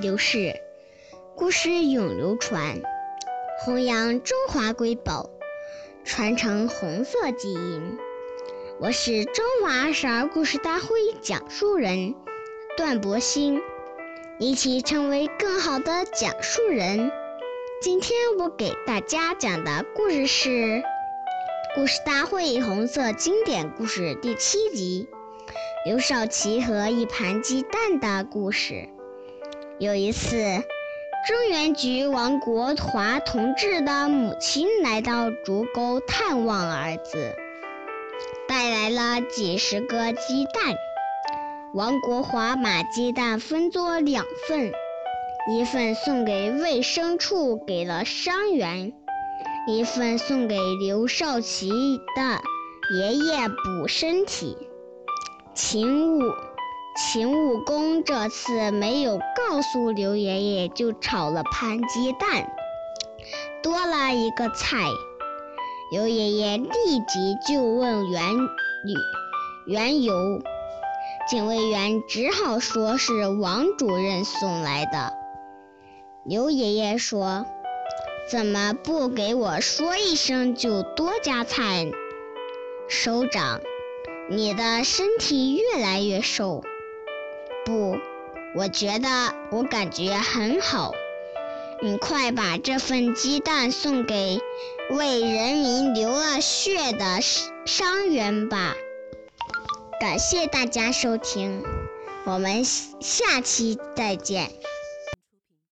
流逝，故事永流传，弘扬中华瑰宝，传承红色基因。我是中华少儿故事大会讲述人段博鑫，一起成为更好的讲述人。今天我给大家讲的故事是《故事大会红色经典故事》第七集。刘少奇和一盘鸡蛋的故事。有一次，中原局王国华同志的母亲来到竹沟探望儿子，带来了几十个鸡蛋。王国华把鸡蛋分作两份，一份送给卫生处，给了伤员；一份送给刘少奇的爷爷补身体。秦武秦武公这次没有告诉刘爷爷，就炒了盘鸡蛋，多了一个菜。刘爷爷立即就问原理缘由，警卫员只好说是王主任送来的。刘爷爷说：“怎么不给我说一声就多加菜？”首长。你的身体越来越瘦，不，我觉得我感觉很好。你快把这份鸡蛋送给为人民流了血的伤员吧。感谢大家收听，我们下期再见。